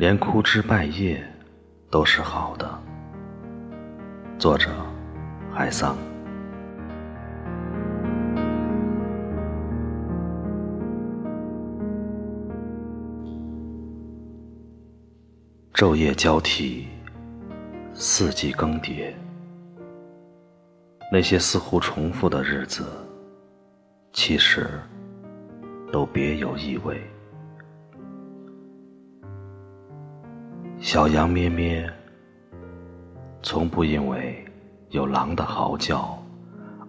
连枯枝败叶都是好的。作者：海桑。昼夜交替，四季更迭，那些似乎重复的日子，其实都别有意味。小羊咩咩，从不因为有狼的嚎叫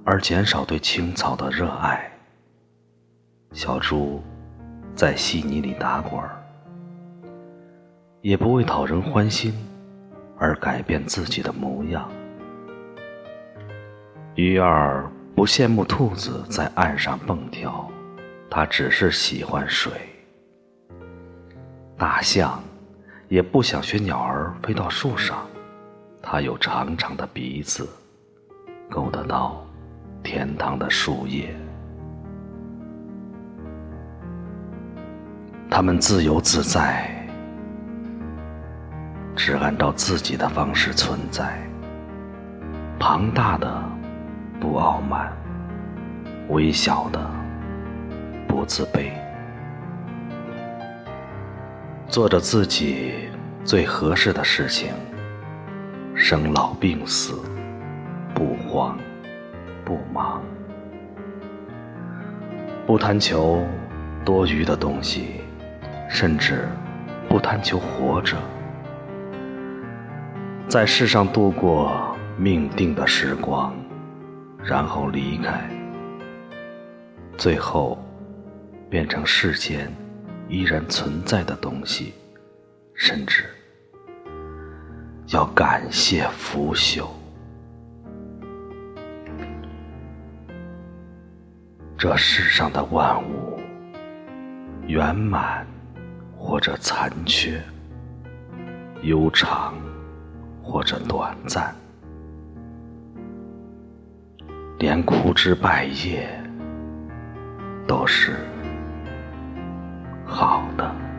而减少对青草的热爱。小猪在稀泥里打滚儿，也不为讨人欢心而改变自己的模样。鱼儿不羡慕兔子在岸上蹦跳，它只是喜欢水。大象。也不想学鸟儿飞到树上，它有长长的鼻子，够得到天堂的树叶。它们自由自在，只按照自己的方式存在。庞大的不傲慢，微小的不自卑。做着自己最合适的事情，生老病死，不慌不忙，不贪求多余的东西，甚至不贪求活着，在世上度过命定的时光，然后离开，最后变成世间。依然存在的东西，甚至要感谢腐朽。这世上的万物，圆满或者残缺，悠长或者短暂，连枯枝败叶都是。好的。